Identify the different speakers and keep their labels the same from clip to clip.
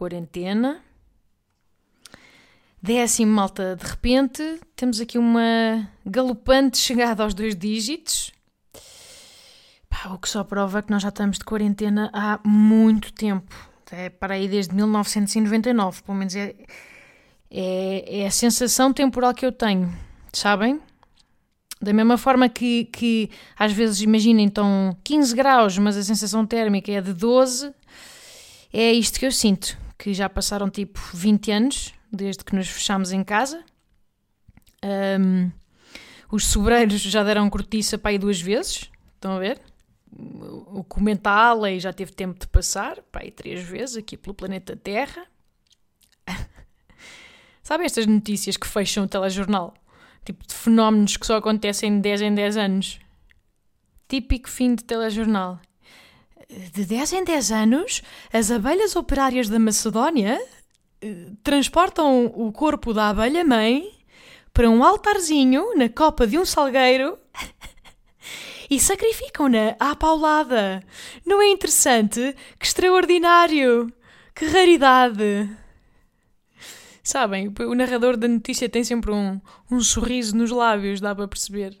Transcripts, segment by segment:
Speaker 1: quarentena. Décimo, malta, de repente temos aqui uma galopante chegada aos dois dígitos. Pá, o que só prova que nós já estamos de quarentena há muito tempo. É para aí desde 1999, pelo menos é, é, é a sensação temporal que eu tenho, sabem? Da mesma forma que, que às vezes imaginem estão 15 graus, mas a sensação térmica é de 12, é isto que eu sinto, que já passaram tipo 20 anos desde que nos fechámos em casa. Um, os sobreiros já deram cortiça para aí duas vezes, estão a ver? O comentário já teve tempo de passar, para aí três vezes, aqui pelo planeta Terra. Sabem estas notícias que fecham o telejornal? Tipo de fenómenos que só acontecem de 10 em 10 anos. Típico fim de telejornal. De 10 em 10 anos, as abelhas operárias da Macedónia eh, transportam o corpo da abelha-mãe para um altarzinho na copa de um salgueiro e sacrificam-na à paulada. Não é interessante? Que extraordinário! Que raridade! Sabem, o narrador da notícia tem sempre um, um sorriso nos lábios, dá para perceber.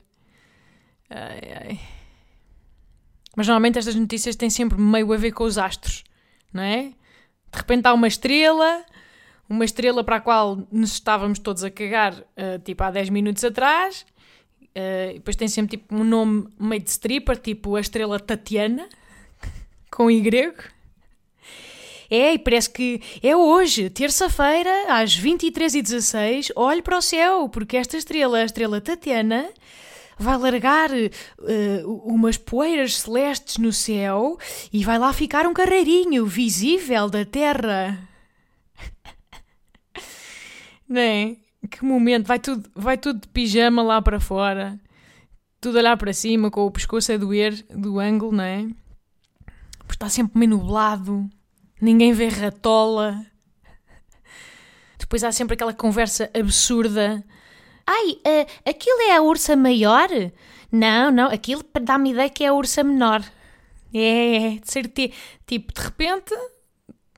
Speaker 1: Ai, ai. Mas normalmente estas notícias têm sempre meio a ver com os astros, não é? De repente há uma estrela, uma estrela para a qual nos estávamos todos a cagar, uh, tipo há 10 minutos atrás. Uh, depois tem sempre tipo um nome meio de stripper, tipo a estrela Tatiana, com grego. É, e parece que é hoje, terça-feira, às 23h16, olhe para o céu, porque esta estrela, a estrela Tatiana, vai largar uh, umas poeiras celestes no céu e vai lá ficar um carreirinho visível da Terra. É? Que momento, vai tudo, vai tudo de pijama lá para fora, tudo olhar para cima, com o pescoço a doer do ângulo, não é? Porque está sempre meio nublado, ninguém vê ratola. Depois há sempre aquela conversa absurda. Ai, uh, aquilo é a ursa maior? Não, não, aquilo dá-me ideia que é a ursa menor. É, de certeza. Tipo, de repente,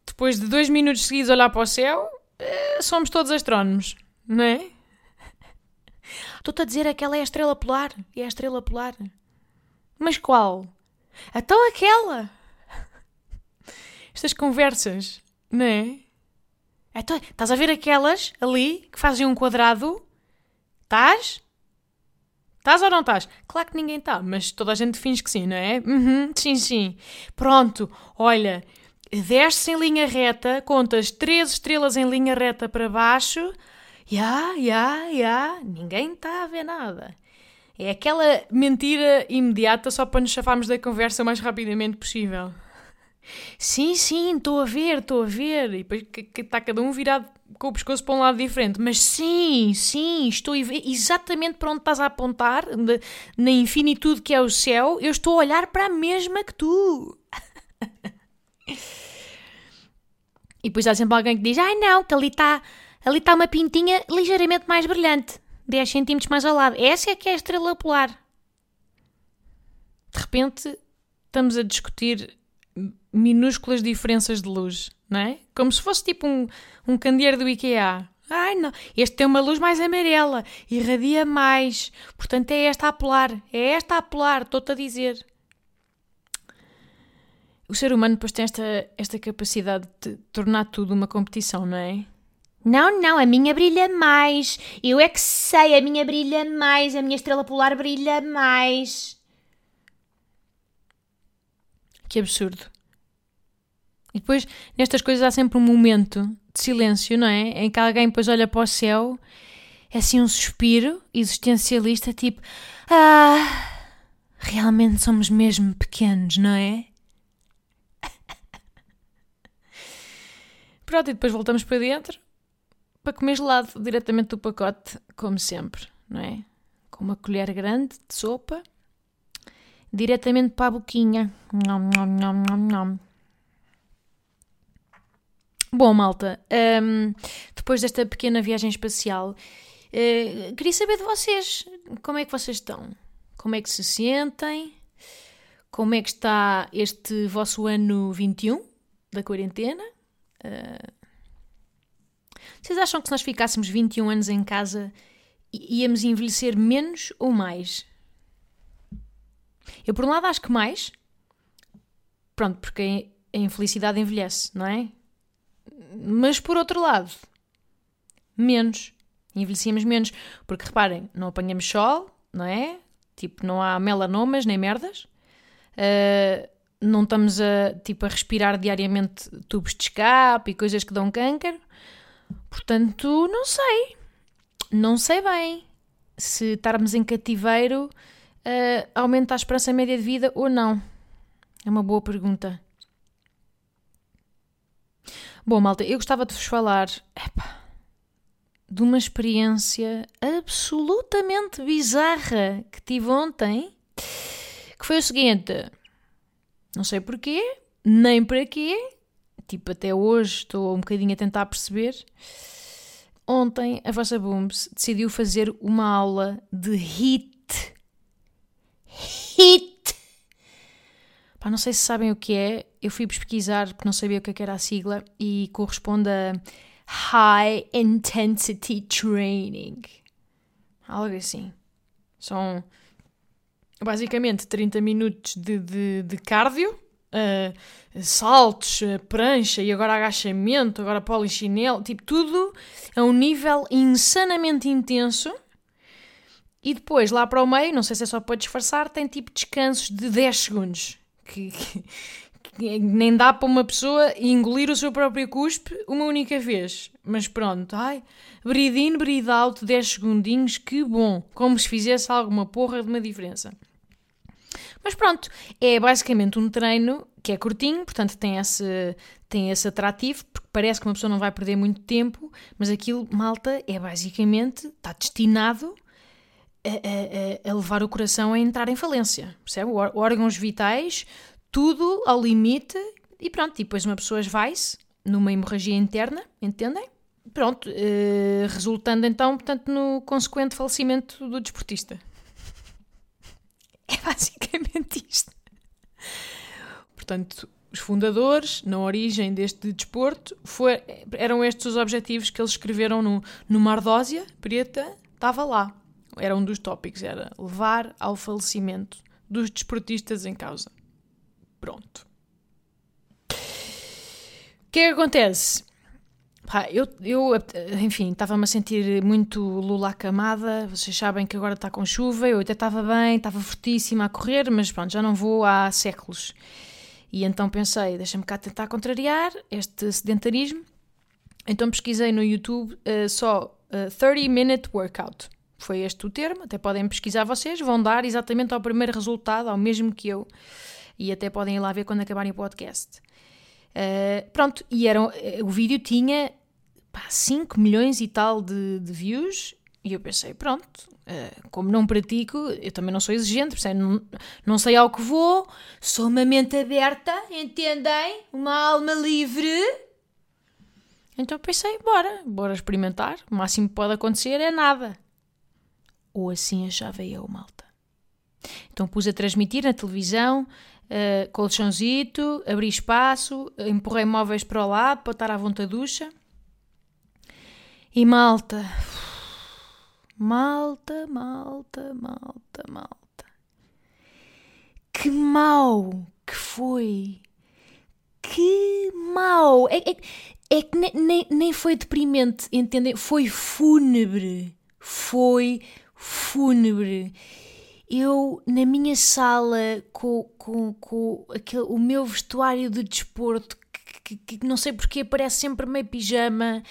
Speaker 1: depois de dois minutos seguidos olhar para o céu, uh, somos todos astrónomos, não é? Estou-te a dizer aquela é a estrela polar. É a estrela polar. Mas qual? Então aquela estas conversas, não é? Então, estás a ver aquelas ali que fazem um quadrado? Estás? Estás ou não estás? Claro que ninguém está, mas toda a gente finge que sim, não é? Uhum, sim, sim. Pronto, olha, desces em linha reta, contas três estrelas em linha reta para baixo. Ya, ya, ya, ninguém está a ver nada. É aquela mentira imediata só para nos chafarmos da conversa o mais rapidamente possível. Sim, sim, estou a ver, estou a ver. E depois está cada um virado com o pescoço para um lado diferente. Mas sim, sim, estou exatamente para onde estás a apontar, na infinitude que é o céu, eu estou a olhar para a mesma que tu. e depois há sempre alguém que diz: Ai não, que ali está ali está uma pintinha ligeiramente mais brilhante, 10 centímetros mais ao lado. Essa é que é a estrela polar. De repente, estamos a discutir minúsculas diferenças de luz, não é? Como se fosse tipo um, um candeeiro do IKEA. Ai não, este tem uma luz mais amarela, irradia mais, portanto é esta a polar, é esta a polar, estou-te a dizer. O ser humano depois tem esta, esta capacidade de tornar tudo uma competição, não é? Não, não, a minha brilha mais. Eu é que sei, a minha brilha mais, a minha estrela polar brilha mais. Que absurdo. E depois, nestas coisas, há sempre um momento de silêncio, não é? Em que alguém depois olha para o céu, é assim um suspiro existencialista, tipo: Ah, realmente somos mesmo pequenos, não é? Pronto, e depois voltamos para dentro para comer gelado diretamente do pacote, como sempre, não é? Com uma colher grande de sopa, diretamente para a boquinha. Nom, nom, nom, nom, nom. Bom, malta, hum, depois desta pequena viagem espacial, uh, queria saber de vocês. Como é que vocês estão? Como é que se sentem? Como é que está este vosso ano 21 da quarentena? Uh, vocês acham que se nós ficássemos 21 anos em casa íamos envelhecer menos ou mais? Eu, por um lado, acho que mais. Pronto, porque a infelicidade envelhece, não é? Mas, por outro lado, menos. Envelhecíamos menos. Porque, reparem, não apanhamos sol, não é? Tipo, não há melanomas nem merdas. Uh, não estamos a, tipo, a respirar diariamente tubos de escape e coisas que dão câncer. Portanto, não sei. Não sei bem se estarmos em cativeiro uh, aumenta a esperança média de vida ou não. É uma boa pergunta. Bom, malta, eu gostava de vos falar epa, de uma experiência absolutamente bizarra que tive ontem, que foi o seguinte: não sei porquê, nem para quê, tipo, até hoje estou um bocadinho a tentar perceber. Ontem a vossa Booms decidiu fazer uma aula de HIT. HIT! Pá, não sei se sabem o que é, eu fui pesquisar porque não sabia o que é era a sigla e corresponde a High Intensity Training. Algo assim. São basicamente 30 minutos de, de, de cardio uh, saltos, uh, prancha e agora agachamento, agora polichinelo, tipo tudo a um nível insanamente intenso. E depois, lá para o meio, não sei se é só para disfarçar, tem tipo descansos de 10 segundos. Que, que, que, nem dá para uma pessoa engolir o seu próprio cuspe uma única vez. Mas pronto, ai, breathe in, breathe out, 10 segundinhos, que bom. Como se fizesse alguma porra de uma diferença. Mas pronto, é basicamente um treino que é curtinho, portanto tem esse, tem esse atrativo, porque parece que uma pessoa não vai perder muito tempo, mas aquilo, malta, é basicamente, está destinado a, a, a levar o coração a entrar em falência, percebe? Órgãos vitais, tudo ao limite, e pronto, e depois uma pessoa vai-se numa hemorragia interna, entendem? Pronto, eh, resultando então, portanto, no consequente falecimento do desportista. É basicamente isto. Portanto, os fundadores, na origem deste desporto, foi, eram estes os objetivos que eles escreveram no, numa ardósia preta, estava lá. Era um dos tópicos, era levar ao falecimento dos desportistas em causa. Pronto. O que é que acontece? Pá, eu, eu, enfim, estava-me a sentir muito lula camada. Vocês sabem que agora está com chuva. Eu até estava bem, estava fortíssima a correr, mas pronto, já não vou há séculos. E então pensei, deixa-me cá tentar contrariar este sedentarismo. Então pesquisei no YouTube uh, só uh, 30 Minute Workout. Foi este o termo, até podem pesquisar vocês, vão dar exatamente ao primeiro resultado, ao mesmo que eu. E até podem ir lá ver quando acabarem o podcast. Uh, pronto, e era, o vídeo tinha pá, 5 milhões e tal de, de views, e eu pensei, pronto, uh, como não pratico, eu também não sou exigente, não, não sei ao que vou, sou uma mente aberta, entendem? Uma alma livre. Então pensei, bora, bora experimentar, o máximo que pode acontecer é nada. Ou assim achava eu, malta. Então pus a transmitir na televisão, uh, colchãozito, abri espaço, empurrei móveis para o lado para estar à vontade ducha. E malta, malta, malta, malta, malta. Que mal que foi! Que mal! É, é, é que nem, nem, nem foi deprimente, entendem? Foi fúnebre. Foi fúnebre. Eu, na minha sala, com, com, com aquele, o meu vestuário de desporto que, que, não sei porque parece sempre meio pijama,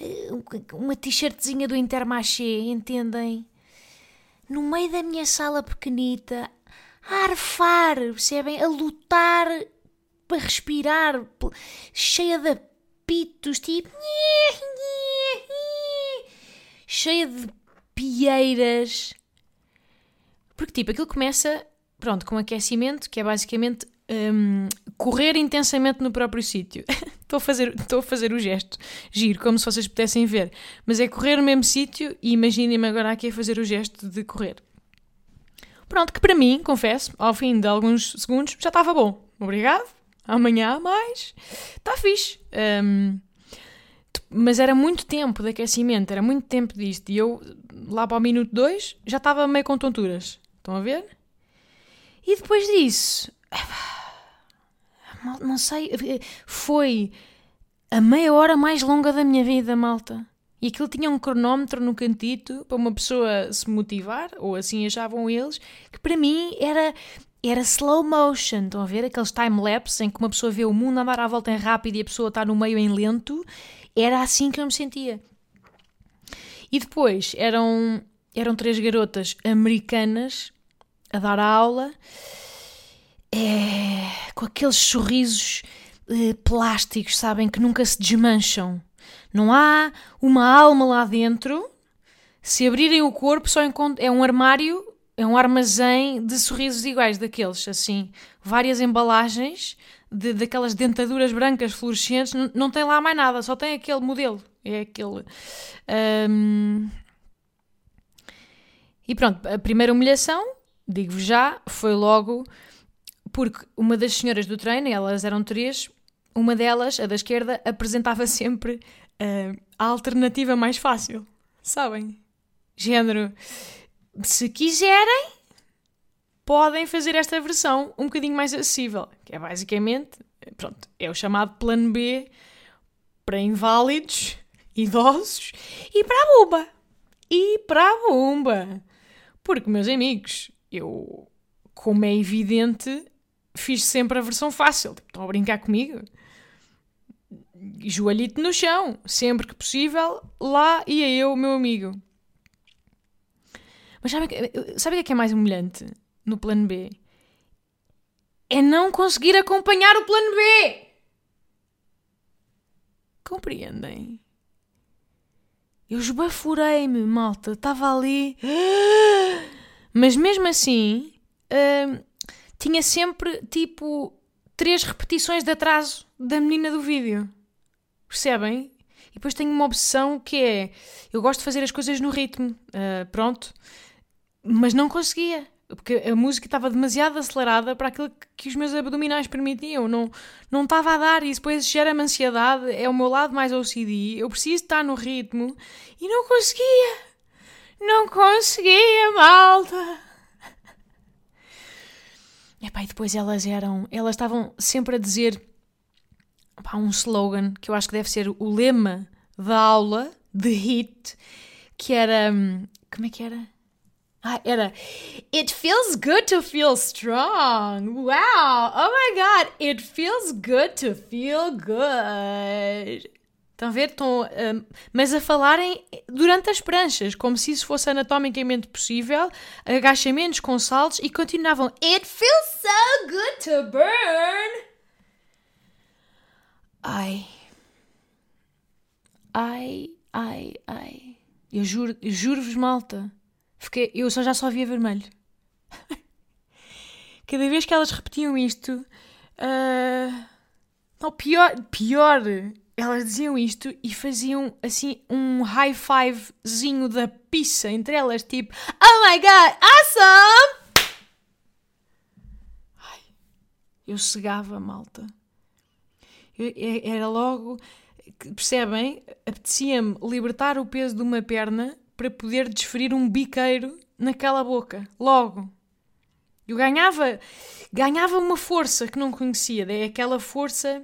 Speaker 1: eh, uma t-shirtzinha do Intermarché, entendem? No meio da minha sala pequenita, a arfar, percebem? A lutar para respirar, cheia da apitos, tipo. cheia de pieiras. Porque, tipo, aquilo começa, pronto, com aquecimento, que é basicamente um, correr intensamente no próprio sítio. estou, a fazer, estou a fazer o gesto, giro, como se vocês pudessem ver. Mas é correr no mesmo sítio e imaginem-me agora aqui a fazer o gesto de correr. Pronto, que para mim, confesso, ao fim de alguns segundos, já estava bom. Obrigado. Amanhã mais. Está fixe. Um, mas era muito tempo de aquecimento, era muito tempo disto. E eu, lá para o minuto 2, já estava meio com tonturas. Estão a ver? E depois disso, não sei, foi a meia hora mais longa da minha vida, malta. E aquilo tinha um cronómetro no cantito para uma pessoa se motivar, ou assim achavam eles, que para mim era era slow motion. Estão a ver aqueles time-lapse em que uma pessoa vê o mundo andar à volta em rápido e a pessoa está no meio em lento? Era assim que eu me sentia. E depois eram, eram três garotas americanas a dar a aula é, com aqueles sorrisos eh, plásticos, sabem, que nunca se desmancham. Não há uma alma lá dentro. Se abrirem o corpo, só. É um armário, é um armazém de sorrisos iguais daqueles, assim. Várias embalagens de, daquelas dentaduras brancas fluorescentes. Não, tem lá mais nada, só tem aquele modelo. É aquele. Um... E pronto, a primeira humilhação, digo-vos já, foi logo porque uma das senhoras do treino, elas eram três, uma delas, a da esquerda, apresentava sempre uh, a alternativa mais fácil. Sabem? Género, se quiserem, podem fazer esta versão um bocadinho mais acessível, que é basicamente, pronto, é o chamado plano B para inválidos, idosos e para a bomba. E para a bomba. Porque, meus amigos, eu, como é evidente, fiz sempre a versão fácil. Tipo, estão a brincar comigo? Joalhito no chão, sempre que possível, lá ia eu, meu amigo. Mas sabe, sabe o que é, que é mais humilhante no plano B? É não conseguir acompanhar o plano B! Compreendem? Eu esbaforei-me, malta. Estava ali. Mas mesmo assim, uh, tinha sempre tipo três repetições de atraso da menina do vídeo. Percebem? E depois tenho uma obsessão que é: eu gosto de fazer as coisas no ritmo, uh, pronto, mas não conseguia. Porque a música estava demasiado acelerada para aquilo que os meus abdominais permitiam. Não, não estava a dar e depois gera-me ansiedade. É o meu lado mais OCD. Eu preciso estar no ritmo e não conseguia. Não conseguia, malta. Epá, e depois elas eram. Elas estavam sempre a dizer um slogan que eu acho que deve ser o lema da aula de HIT, que era. Hum, como é que era? Ah, era It feels good to feel strong. Wow! Oh my god! It feels good to feel good. Estão a ver? Estão, um, mas a falarem durante as pranchas, como se isso fosse anatomicamente possível, agachamentos com saltos e continuavam It feels so good to burn. Ai. Ai, ai, ai. Eu juro, juro-vos, malta. Fiquei, eu só já só via vermelho. Cada vez que elas repetiam isto. Uh, não, pior, pior elas diziam isto e faziam assim um high fivezinho da pizza entre elas, tipo Oh my god, awesome! Ai, eu cegava, malta. Eu, era logo, percebem? Apetecia-me libertar o peso de uma perna para poder desferir um biqueiro naquela boca, logo. Eu ganhava, ganhava uma força que não conhecia, é aquela força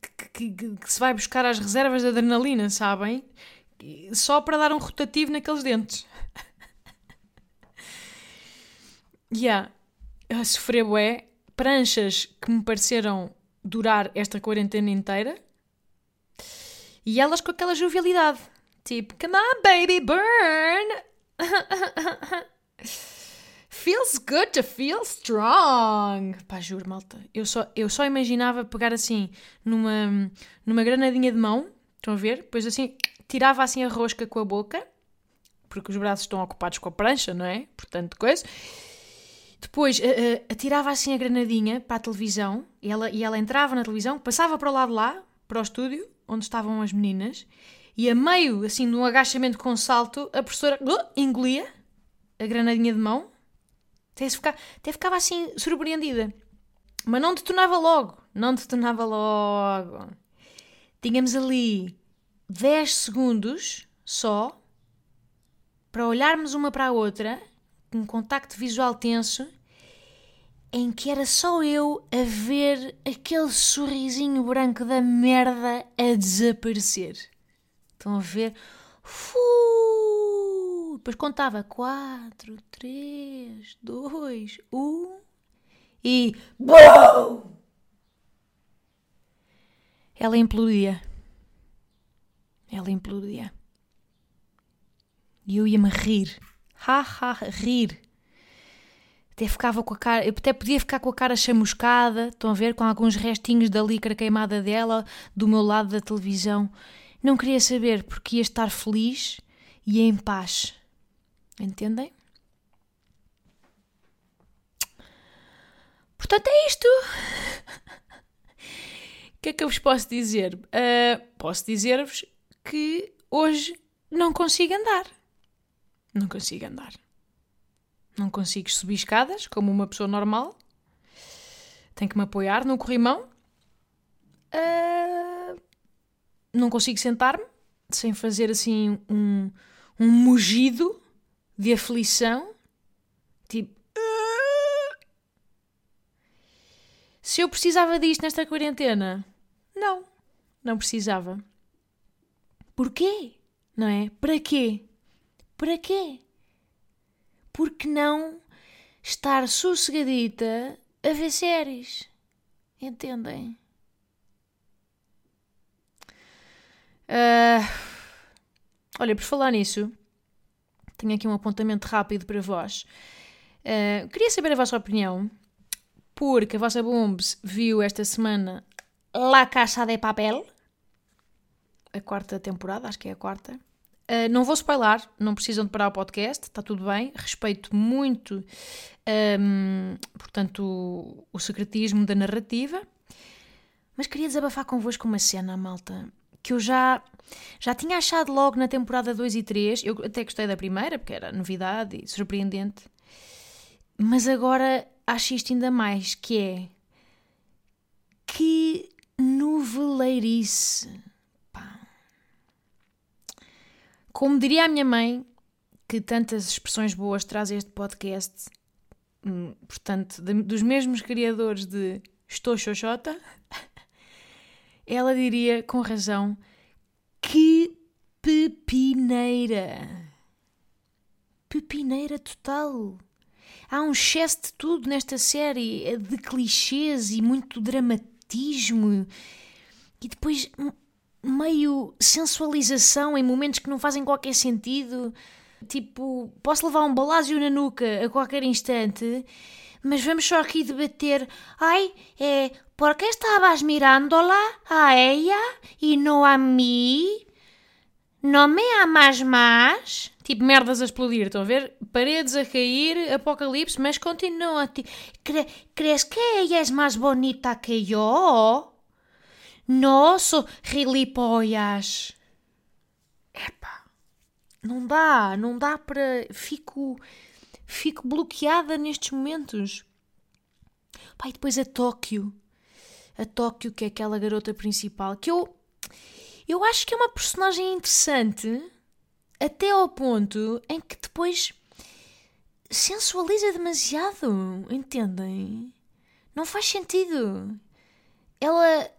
Speaker 1: que, que, que, se vai buscar às reservas de adrenalina, sabem? Só para dar um rotativo naqueles dentes. yeah. A sofrer bué. Pranchas que me pareceram durar esta quarentena inteira. E elas com aquela jovialidade. Tipo, come on, baby, burn! feels good to feel strong. Pá, juro, malta. Eu só, eu só imaginava pegar assim numa, numa granadinha de mão, estão a ver? Depois assim, tirava assim a rosca com a boca, porque os braços estão ocupados com a prancha, não é? Portanto, coisa. Depois uh, uh, atirava assim a granadinha para a televisão e ela, e ela entrava na televisão, passava para o lado lá, para o estúdio, onde estavam as meninas, e a meio, assim, de um agachamento com salto, a professora uh, engolia a granadinha de mão, até, ficava, até ficava assim surpreendida. Mas não detonava logo, não detonava logo. Tínhamos ali 10 segundos só para olharmos uma para a outra, com um contacto visual tenso, em que era só eu a ver aquele sorrisinho branco da merda a desaparecer. Estão a ver? Fu! Depois contava 4, 3, 2, 1 e. BOOM! Ela implodia. Ela implodia. E eu ia-me rir. Ha, ha, rir. Até ficava com a cara, eu até podia ficar com a cara chamuscada, estão a ver, com alguns restinhos da lícara queimada dela do meu lado da televisão. Não queria saber porque ia estar feliz e em paz. Entendem? Portanto, é isto. O que é que eu vos posso dizer? Uh, posso dizer-vos que hoje não consigo andar. Não consigo andar. Não consigo subir escadas como uma pessoa normal. Tenho que me apoiar no corrimão. Uh, não consigo sentar-me sem fazer assim um, um mugido de aflição. Tipo. Uh, se eu precisava disto nesta quarentena, não, não precisava. Porquê? Não é? Para quê? Para quê? Porque não estar sossegadita a ver séries? Entendem? Uh, olha, por falar nisso, tenho aqui um apontamento rápido para vós. Uh, queria saber a vossa opinião, porque a vossa Bombs viu esta semana La Casa de Papel, a quarta temporada, acho que é a quarta. Uh, não vou spoiler, não precisam de parar o podcast, está tudo bem. Respeito muito, um, portanto, o, o, secretismo da narrativa. Mas queria desabafar convosco uma cena, malta, que eu já, já tinha achado logo na temporada 2 e 3. Eu até gostei da primeira, porque era novidade e surpreendente. Mas agora acho isto ainda mais, que é... Que noveleirice Como diria a minha mãe, que tantas expressões boas traz este podcast, hum, portanto, de, dos mesmos criadores de Estou Xoxota, ela diria com razão que pepineira. Pepineira total. Há um excesso de tudo nesta série, é de clichês e muito dramatismo. E depois meio sensualização em momentos que não fazem qualquer sentido. Tipo, posso levar um balásio na nuca a qualquer instante, mas vamos só aqui debater. Ai, é, por que estavas mirándola a ella e não a mim? Não me amas mais? Tipo, merdas a explodir, estão a ver? Paredes a cair, apocalipse, mas continua. Cre ¿Crees que ella es más bonita que yo? Nossa, gilipollas! Epá, não dá, não dá para. Fico. Fico bloqueada nestes momentos. Pai, depois a Tóquio. A Tóquio, que é aquela garota principal, que eu. Eu acho que é uma personagem interessante até ao ponto em que depois sensualiza demasiado, entendem? Não faz sentido. Ela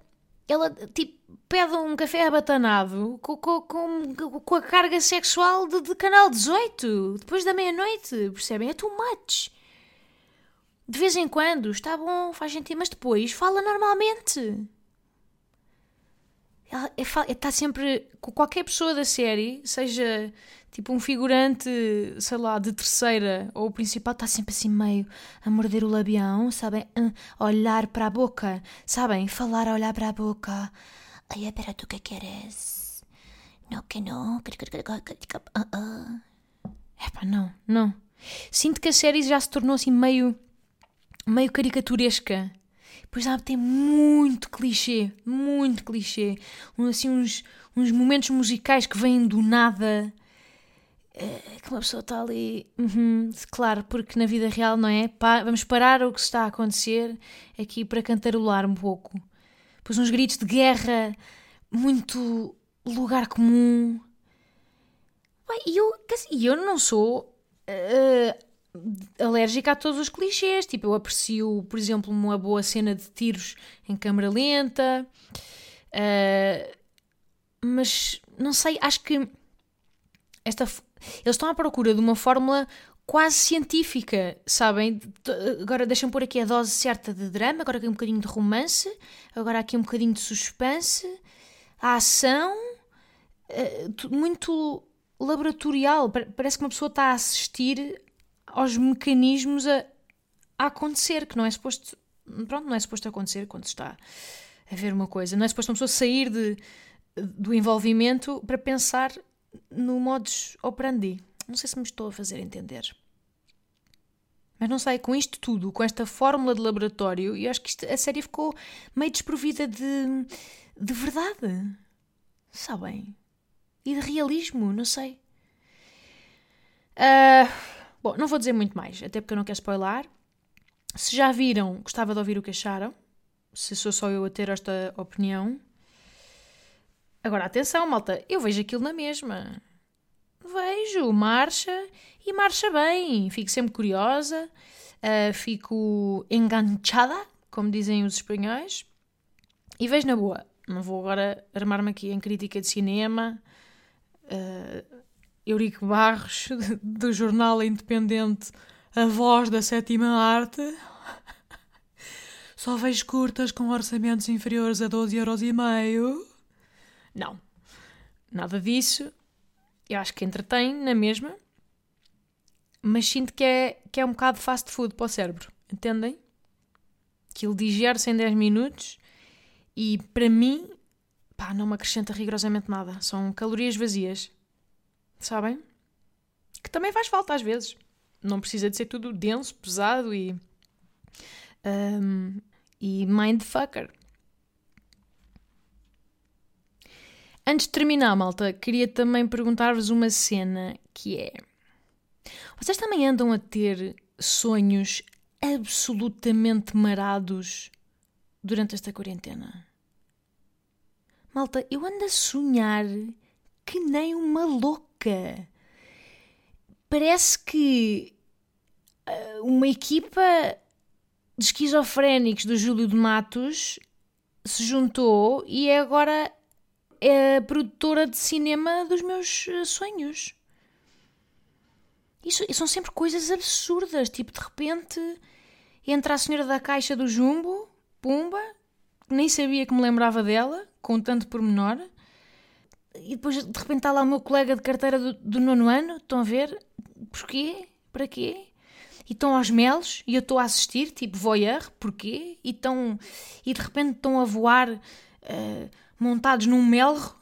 Speaker 1: ela tipo pede um café abatanado com, com, com, com a carga sexual de, de canal 18 depois da meia-noite, percebem? É too much. De vez em quando está bom, faz sentido, mas depois fala normalmente. está sempre. Com qualquer pessoa da série, seja tipo um figurante, sei lá, de terceira ou principal, está sempre assim meio a morder o labião, sabem? A olhar para a boca, sabem? Falar a olhar para a boca. Ai, espera, tu que queres? Não, que não. Epá, não, não. Sinto que a série já se tornou assim meio. meio caricaturesca. Pois já tem muito clichê, muito clichê. Assim, uns, uns momentos musicais que vêm do nada. É, que uma pessoa está ali. Uhum, claro, porque na vida real, não é? Pa vamos parar o que está a acontecer aqui para cantarolar um pouco. Pois uns gritos de guerra, muito lugar comum. E eu, eu não sou uh, alérgica a todos os clichês. Tipo, eu aprecio, por exemplo, uma boa cena de tiros em câmera lenta. Uh, mas não sei, acho que esta, eles estão à procura de uma fórmula quase científica, sabem? Agora deixam pôr aqui a dose certa de drama, agora aqui um bocadinho de romance, agora aqui um bocadinho de suspense, a ação, uh, muito laboratorial. Parece que uma pessoa está a assistir aos mecanismos a, a acontecer, que não é suposto. Pronto, não é suposto acontecer quando está a ver uma coisa. Não é suposto uma pessoa sair de, do envolvimento para pensar no modus operandi. Não sei se me estou a fazer entender. Mas não sei, com isto tudo, com esta fórmula de laboratório, eu acho que isto, a série ficou meio desprovida de, de verdade. Sabem? E de realismo, não sei. Uh, Bom, não vou dizer muito mais, até porque eu não quero spoiler. Se já viram, gostava de ouvir o que acharam. Se sou só eu a ter esta opinião. Agora, atenção, malta, eu vejo aquilo na mesma. Vejo, marcha e marcha bem. Fico sempre curiosa, uh, fico enganchada, como dizem os espanhóis, e vejo na boa. Não vou agora armar-me aqui em crítica de cinema. Uh, Eurico Barros, do jornal independente A Voz da Sétima Arte. Só vejo curtas com orçamentos inferiores a 12 euros e meio. Não, nada disso. Eu acho que entretém na mesma, mas sinto que é, que é um bocado fast food para o cérebro, entendem? Que ele digere-se em 10 minutos e para mim, pá, não me acrescenta rigorosamente nada. São calorias vazias. Sabem? Que também faz falta às vezes. Não precisa de ser tudo denso, pesado e. Um, e mindfucker. Antes de terminar, malta, queria também perguntar-vos uma cena que é. Vocês também andam a ter sonhos absolutamente marados durante esta quarentena? Malta, eu ando a sonhar que nem uma louca. Parece que uh, uma equipa de esquizofrénicos do Júlio de Matos se juntou e é agora a produtora de cinema dos meus uh, sonhos. Isso, são sempre coisas absurdas. Tipo, de repente entra a senhora da caixa do Jumbo, pumba, nem sabia que me lembrava dela, com tanto pormenor e depois de repente está lá o meu colega de carteira do, do nono ano, estão a ver? Porquê? Para quê? E estão aos melos e eu estou a assistir, tipo voyeur, porquê? E, estão, e de repente estão a voar uh, montados num melro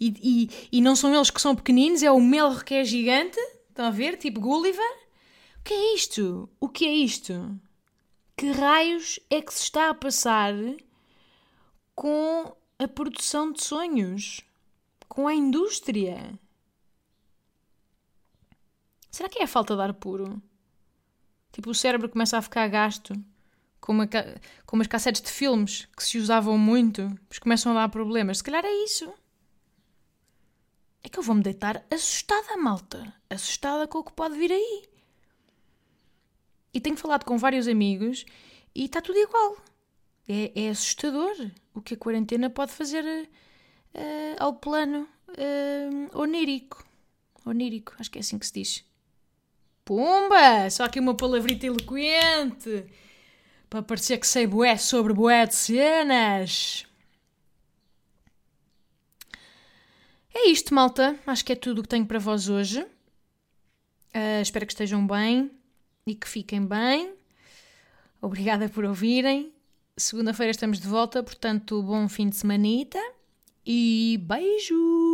Speaker 1: e, e, e não são eles que são pequeninos, é o melro que é gigante, estão a ver? Tipo Gulliver. O que é isto? O que é isto? Que raios é que se está a passar com a produção de sonhos, com a indústria. Será que é a falta de ar puro? Tipo, o cérebro começa a ficar gasto, como, como as cassetes de filmes que se usavam muito, começam a dar problemas. Se calhar é isso. É que eu vou-me deitar assustada, malta. Assustada com o que pode vir aí. E tenho falado com vários amigos e está tudo igual. É, é assustador o que a quarentena pode fazer uh, ao plano uh, onírico. Onírico, acho que é assim que se diz. Pumba! Só aqui uma palavrita eloquente para parecer que sei boé sobre boé de cenas. É isto, malta. Acho que é tudo o que tenho para vós hoje. Uh, espero que estejam bem e que fiquem bem. Obrigada por ouvirem. Segunda-feira estamos de volta, portanto, bom fim de semanita e beijo!